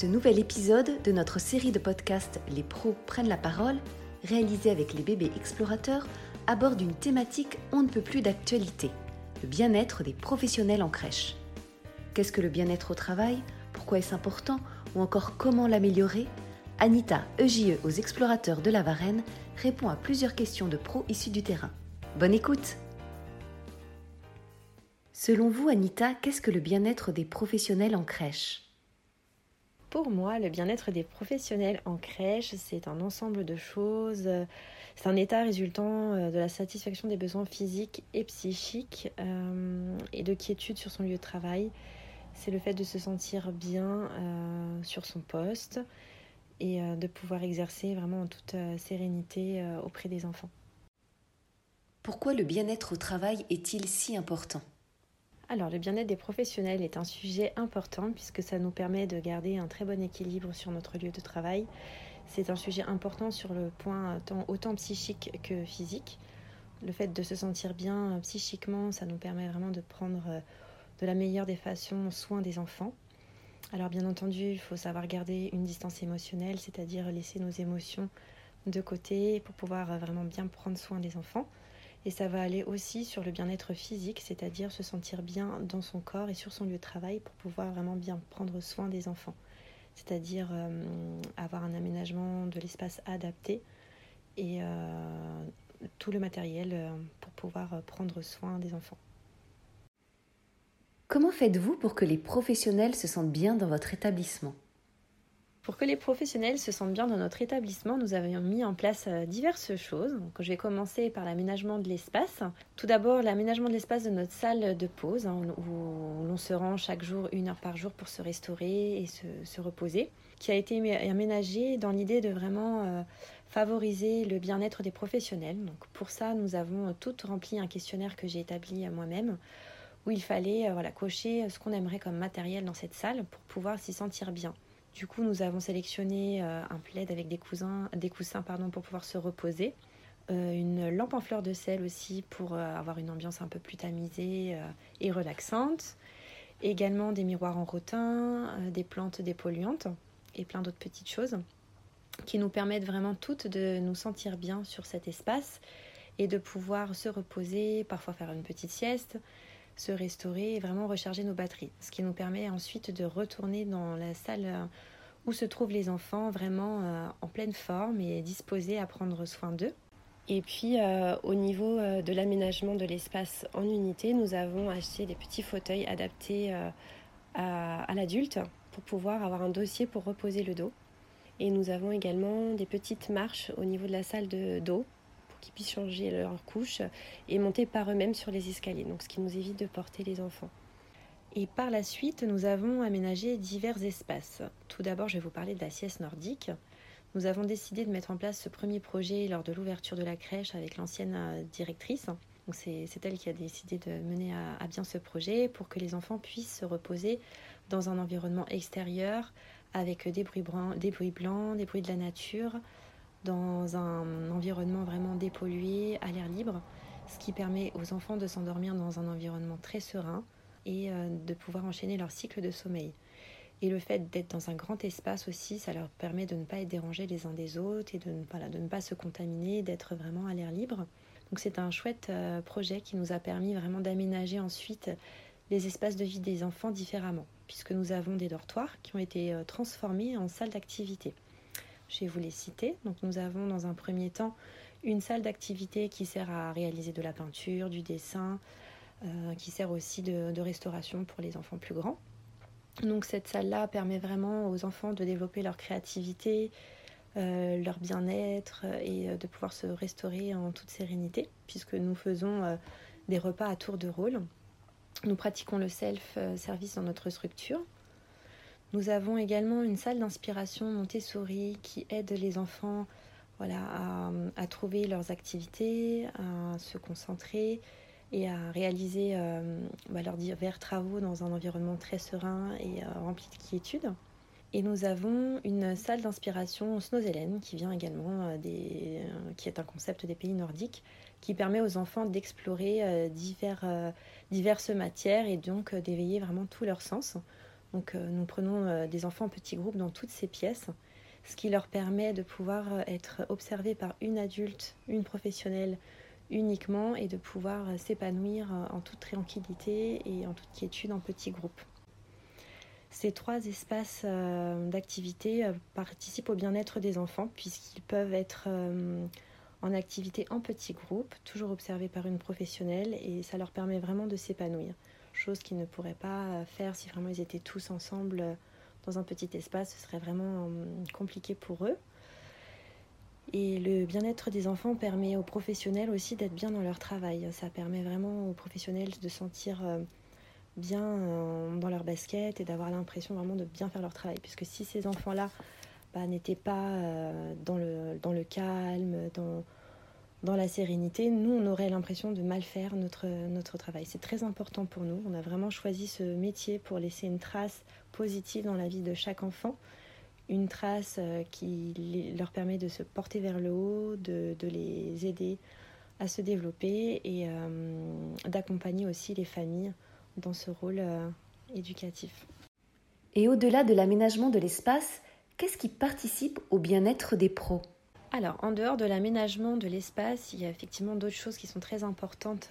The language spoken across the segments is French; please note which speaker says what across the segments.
Speaker 1: Ce nouvel épisode de notre série de podcasts Les pros prennent la parole, réalisé avec les bébés explorateurs, aborde une thématique on ne peut plus d'actualité, le bien-être des professionnels en crèche. Qu'est-ce que le bien-être au travail? Pourquoi est-ce important? Ou encore comment l'améliorer? Anita, EJE aux explorateurs de la Varenne, répond à plusieurs questions de pros issus du terrain. Bonne écoute! Selon vous, Anita, qu'est-ce que le bien-être des professionnels en crèche?
Speaker 2: Pour moi, le bien-être des professionnels en crèche, c'est un ensemble de choses. C'est un état résultant euh, de la satisfaction des besoins physiques et psychiques euh, et de quiétude sur son lieu de travail. C'est le fait de se sentir bien euh, sur son poste et de pouvoir exercer vraiment en toute sérénité auprès des enfants.
Speaker 1: Pourquoi le bien-être au travail est-il si important?
Speaker 2: Alors, le bien-être des professionnels est un sujet important puisque ça nous permet de garder un très bon équilibre sur notre lieu de travail. C'est un sujet important sur le point tant, autant psychique que physique. Le fait de se sentir bien euh, psychiquement, ça nous permet vraiment de prendre euh, de la meilleure des façons soin des enfants. Alors bien entendu, il faut savoir garder une distance émotionnelle, c'est-à-dire laisser nos émotions de côté pour pouvoir euh, vraiment bien prendre soin des enfants. Et ça va aller aussi sur le bien-être physique, c'est-à-dire se sentir bien dans son corps et sur son lieu de travail pour pouvoir vraiment bien prendre soin des enfants. C'est-à-dire euh, avoir un aménagement de l'espace adapté et euh, tout le matériel euh, pour pouvoir prendre soin des enfants.
Speaker 1: Comment faites-vous pour que les professionnels se sentent bien dans votre établissement?
Speaker 2: Pour que les professionnels se sentent bien dans notre établissement, nous avions mis en place euh, diverses choses. Donc, je vais commencer par l'aménagement de l'espace. Tout d'abord, l'aménagement de l'espace de notre salle de pause, hein, où l'on se rend chaque jour une heure par jour pour se restaurer et se, reposer, qui a été aménagé dans l'idée de vraiment euh, favoriser le bien-être des professionnels. Donc, pour ça, nous avons tout rempli un questionnaire que j'ai établi moi-même où il fallait euh, cocher ce qu'on aimerait comme matériel dans cette salle pour pouvoir s'y sentir bien. Du coup, nous avons sélectionné euh, un plaid avec des, coussins, des coussins pour pouvoir se reposer. Euh, une lampe en fleur de sel aussi pour euh, avoir une ambiance un peu plus tamisée et relaxante. Également des miroirs en rotin, des plantes dépolluantes et plein d'autres petites choses qui nous permettent vraiment toutes de nous sentir bien sur cet espace et de pouvoir se reposer, parfois faire une petite sieste, se restaurer et vraiment recharger nos batteries. Ce qui nous permet ensuite de retourner dans la salle euh, où se trouvent les enfants vraiment euh, en pleine forme et disposés à prendre soin d'eux. Et puis euh, au niveau de l'aménagement de l'espace en unité, nous avons acheté des petits fauteuils adaptés à, l'adulte pour pouvoir avoir un dossier pour reposer le dos. Et nous avons également des petites marches au niveau de la salle de dos qu'ils puissent changer leur couche et monter par eux-mêmes sur les escaliers, donc ce qui nous évite de porter les enfants. Et par la suite, nous avons aménagé divers espaces. Tout d'abord, je vais vous parler de la sieste nordique. Nous avons décidé de mettre en place ce premier projet lors de l'ouverture de la crèche avec l'ancienne euh, directrice. C'est, elle qui a décidé de mener à, bien ce projet pour que les enfants puissent se reposer dans un environnement extérieur avec bruits, des bruits blancs, des bruits de la nature, dans un environnement vraiment dépollué, à l'air libre, ce qui permet aux enfants de s'endormir dans un environnement très serein et euh, de pouvoir enchaîner leur cycle de sommeil. Et le fait d'être dans un grand espace aussi, ça leur permet de ne pas être dérangés les uns des autres et de de ne pas se contaminer, d'être vraiment à l'air libre. Donc c'est un chouette euh, projet qui nous a permis vraiment d'aménager ensuite les espaces de vie des enfants différemment, puisque nous avons des dortoirs qui ont été euh, transformés en salles d'activité. Je vais vous les citer. Donc nous avons dans un premier temps une salle d'activité qui sert à réaliser de la peinture, du dessin, euh, qui sert aussi de, restauration pour les enfants plus grands. Donc cette salle-là permet vraiment aux enfants de développer leur créativité, euh, leur bien-être et euh, de pouvoir se restaurer en toute sérénité, puisque nous faisons des repas à tour de rôle. Nous pratiquons le self-service dans notre structure. Nous avons également une salle d'inspiration Montessori qui aide les enfants voilà, à, trouver leurs activités, à se concentrer et à réaliser euh, bah, leurs divers travaux dans un environnement très serein et euh, rempli de quiétude. Et nous avons une salle d'inspiration Snowzelen qui vient également euh, des, qui est un concept des pays nordiques qui permet aux enfants d'explorer diverses matières et donc d'éveiller vraiment tous leurs sens Donc nous prenons des enfants en petits groupes dans toutes ces pièces, ce qui leur permet de pouvoir être observés par une adulte, une professionnelle uniquement et de pouvoir s'épanouir en toute tranquillité et en toute quiétude en petits groupes. Ces trois espaces euh, d'activité euh, participent au bien-être des enfants puisqu'ils peuvent être euh, en activité en petits groupes, toujours observés par une professionnelle et ça leur permet vraiment de s'épanouir. Chose qu'ils ne pourraient pas faire si vraiment ils étaient tous ensemble dans un petit espace, ce serait vraiment compliqué pour eux. Et le bien-être des enfants permet aux professionnels aussi d'être bien dans leur travail. Ça permet vraiment aux professionnels de sentir bien euh, dans leur basket et d'avoir l'impression vraiment de bien faire leur travail. Puisque si ces enfants-là bah, n'étaient pas euh, dans, le, dans le calme, dans, dans la sérénité, nous, on aurait l'impression de mal faire notre, notre travail. C'est très important pour nous. On a vraiment choisi ce métier pour laisser une trace positive dans la vie de chaque enfant. Une trace euh, qui leur permet de se porter vers le haut, de, de les aider à se développer et d'accompagner aussi les familles dans ce rôle euh, éducatif.
Speaker 1: Et au-delà de l'aménagement de l'espace, qu'est-ce qui participe au bien-être des pros?
Speaker 2: Alors, en dehors de l'aménagement de l'espace, il y a effectivement d'autres choses qui sont très importantes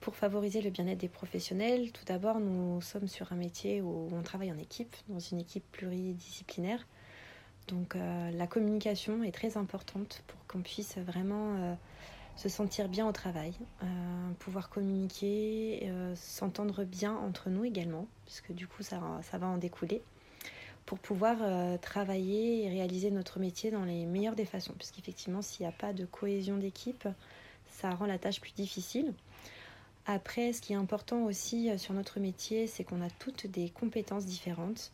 Speaker 2: pour favoriser le bien-être des professionnels. Tout d'abord, nous sommes sur un métier où on travaille en équipe, dans une équipe pluridisciplinaire. Donc euh, la communication est très importante pour qu'on puisse vraiment euh, se sentir bien au travail, euh, pouvoir communiquer, s'entendre bien entre nous également, puisque du coup ça va en découler, pour pouvoir euh, travailler et réaliser notre métier dans les meilleures des façons, puisqu'effectivement s'il n'y a pas de cohésion d'équipe, ça rend la tâche plus difficile. Après, ce qui est important aussi sur notre métier, c'est qu'on a toutes des compétences différentes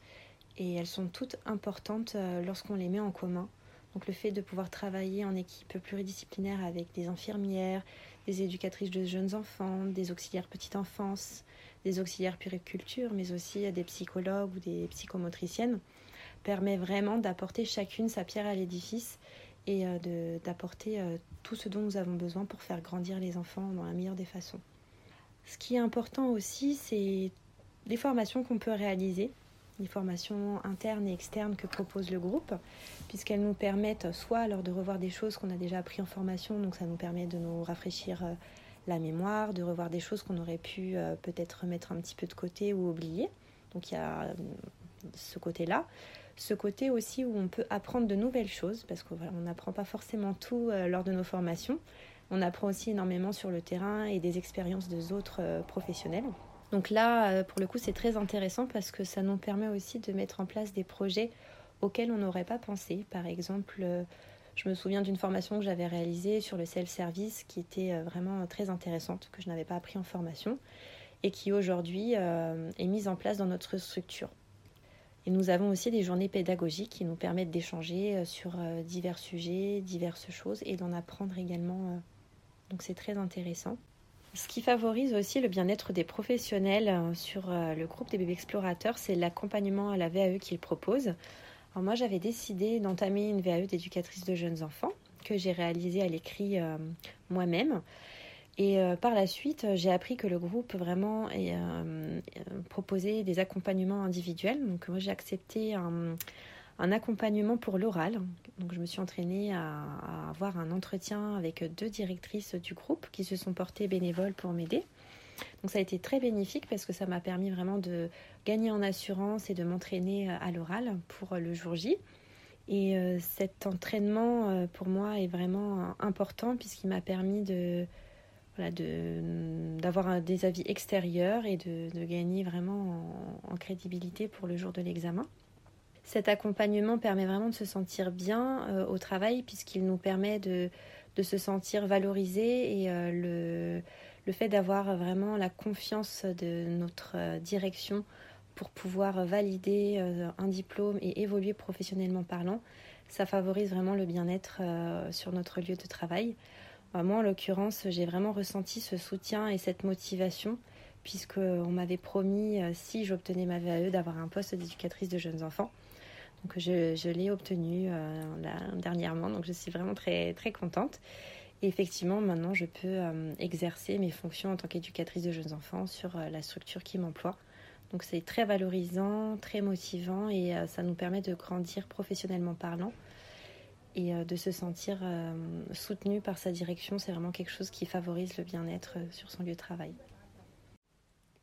Speaker 2: et elles sont toutes importantes lorsqu'on les met en commun. Donc le fait de pouvoir travailler en équipe pluridisciplinaire avec des infirmières, des éducatrices de jeunes enfants, des auxiliaires petite enfance, des auxiliaires puriculture, mais aussi des psychologues ou des psychomotriciennes, permet vraiment d'apporter chacune sa pierre à l'édifice et euh, d'apporter euh, tout ce dont nous avons besoin pour faire grandir les enfants dans la meilleure des façons. Ce qui est important aussi, c'est les formations qu'on peut réaliser les formations internes et externes que propose le groupe, puisqu'elles nous permettent soit alors de revoir des choses qu'on a déjà appris en formation, donc ça nous permet de nous rafraîchir euh, la mémoire, de revoir des choses qu'on aurait pu euh, peut-être mettre un petit peu de côté ou oublier. Donc il y a euh, ce côté-là. Ce côté aussi où on peut apprendre de nouvelles choses, parce qu'on n'apprend pas forcément tout lors de nos formations. On apprend aussi énormément sur le terrain et des expériences des autres professionnels. Donc là, euh, pour le coup, c'est très intéressant parce que ça nous permet aussi de mettre en place des projets auxquels on n'aurait pas pensé. Par exemple, euh, je me souviens d'une formation que j'avais réalisée sur le self-service qui était euh, vraiment très intéressante, que je n'avais pas appris en formation et qui aujourd'hui est mise en place dans notre structure. Et nous avons aussi des journées pédagogiques qui nous permettent d'échanger sur divers sujets, diverses choses et d'en apprendre également. Donc c'est très intéressant. Ce qui favorise aussi le bien-être des professionnels euh, sur euh, le groupe des bébés explorateurs, c'est l'accompagnement à la VAE qu'ils proposent. Alors moi, j'avais décidé d'entamer une VAE d'éducatrice de jeunes enfants que j'ai réalisée à l'écrit euh, moi-même. Et par la suite, j'ai appris que le groupe vraiment proposait des accompagnements individuels. Donc moi, j'ai accepté un, un accompagnement pour l'oral. Donc je me suis entraînée à, avoir un entretien avec deux directrices du groupe qui se sont portées bénévoles pour m'aider. Donc ça a été très bénéfique parce que ça m'a permis vraiment de gagner en assurance et de m'entraîner à l'oral pour le jour J. Et euh, cet entraînement euh, pour moi est vraiment important puisqu'il m'a permis de d'avoir des avis extérieurs et de, gagner vraiment en crédibilité pour le jour de l'examen. Cet accompagnement permet vraiment de se sentir bien euh, au travail puisqu'il nous permet de, se sentir valorisé et euh, le, le, fait d'avoir vraiment la confiance de notre euh, direction pour pouvoir valider un diplôme et évoluer professionnellement parlant, ça favorise vraiment le bien-être sur notre lieu de travail. moi, en l'occurrence, j'ai vraiment ressenti ce soutien et cette motivation puisqu'on m'avait promis, si j'obtenais ma VAE, d'avoir un poste d'éducatrice de jeunes enfants. Je, l'ai obtenu euh, dernièrement, donc je suis vraiment très, très contente. Et effectivement, maintenant, je peux euh, exercer mes fonctions en tant qu'éducatrice de jeunes enfants sur euh, la structure qui m'emploie. Donc c'est très valorisant, très motivant et ça nous permet de grandir professionnellement parlant et de se sentir soutenu par sa direction. C'est vraiment quelque chose qui favorise le bien-être sur son lieu de travail.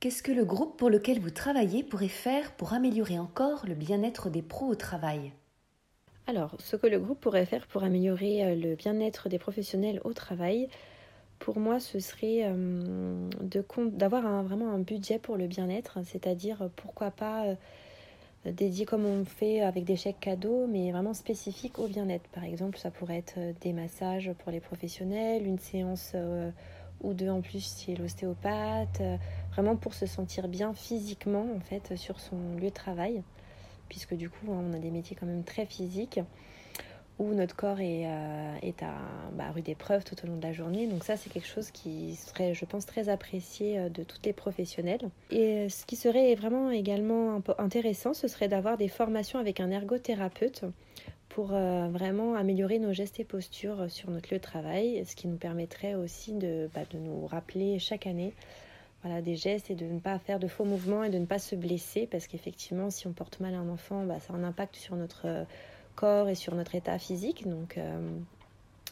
Speaker 1: Qu'est-ce que le groupe pour lequel vous travaillez pourrait faire pour améliorer encore le bien-être des pros au travail?
Speaker 2: Alors, ce que le groupe pourrait faire pour améliorer euh, le bien-être des professionnels au travail, pour moi, ce serait euh, d'avoir vraiment un budget pour le bien-être, c'est-à-dire pourquoi pas euh, dédié comme on fait avec des chèques cadeaux, mais vraiment spécifique au bien-être. Par exemple, ça pourrait être des massages pour les professionnels, une séance ou deux en plus chez l'ostéopathe, euh, vraiment pour se sentir bien physiquement en fait sur son lieu de travail, puisque du coup hein, on a des métiers quand même très physiques où notre corps est, euh, est à bah, rude épreuve tout au long de la journée. Donc ça, c'est quelque chose qui serait, je pense, très apprécié euh, de toutes les professionnels. Et ce qui serait vraiment également intéressant, ce serait d'avoir des formations avec un ergothérapeute pour euh, vraiment améliorer nos gestes et postures sur notre lieu de travail, ce qui nous permettrait aussi de, bah, de nous rappeler chaque année voilà, des gestes et de ne pas faire de faux mouvements et de ne pas se blesser, parce qu'effectivement, si on porte mal un enfant, bah, ça a un impact sur notre euh, corps et sur notre état physique. Donc, euh,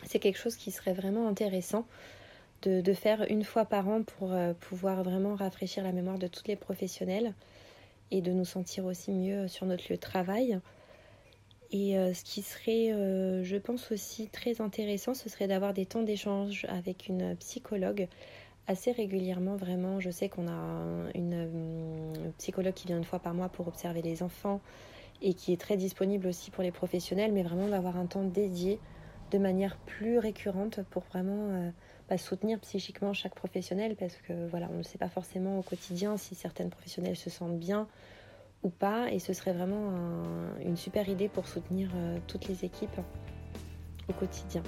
Speaker 2: c'est quelque chose qui serait vraiment intéressant de, faire une fois par an pour pouvoir vraiment rafraîchir la mémoire de tous les professionnels et de nous sentir aussi mieux sur notre lieu de travail. Et euh, ce qui serait, euh, je pense aussi très intéressant, ce serait d'avoir des temps d'échange avec une psychologue assez régulièrement. Vraiment, je sais qu'on a une, psychologue qui vient une fois par mois pour observer les enfants et qui est très disponible aussi pour les professionnels, mais vraiment d'avoir un temps dédié de manière plus récurrente pour vraiment euh, bah, soutenir psychiquement chaque professionnel parce que voilà, on ne sait pas forcément au quotidien si certaines professionnels se sentent bien ou pas. Et ce serait vraiment une super idée pour soutenir euh, toutes les équipes au quotidien.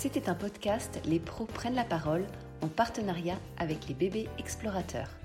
Speaker 1: C'était un podcast Les pros prennent la parole en partenariat avec les bébés explorateurs.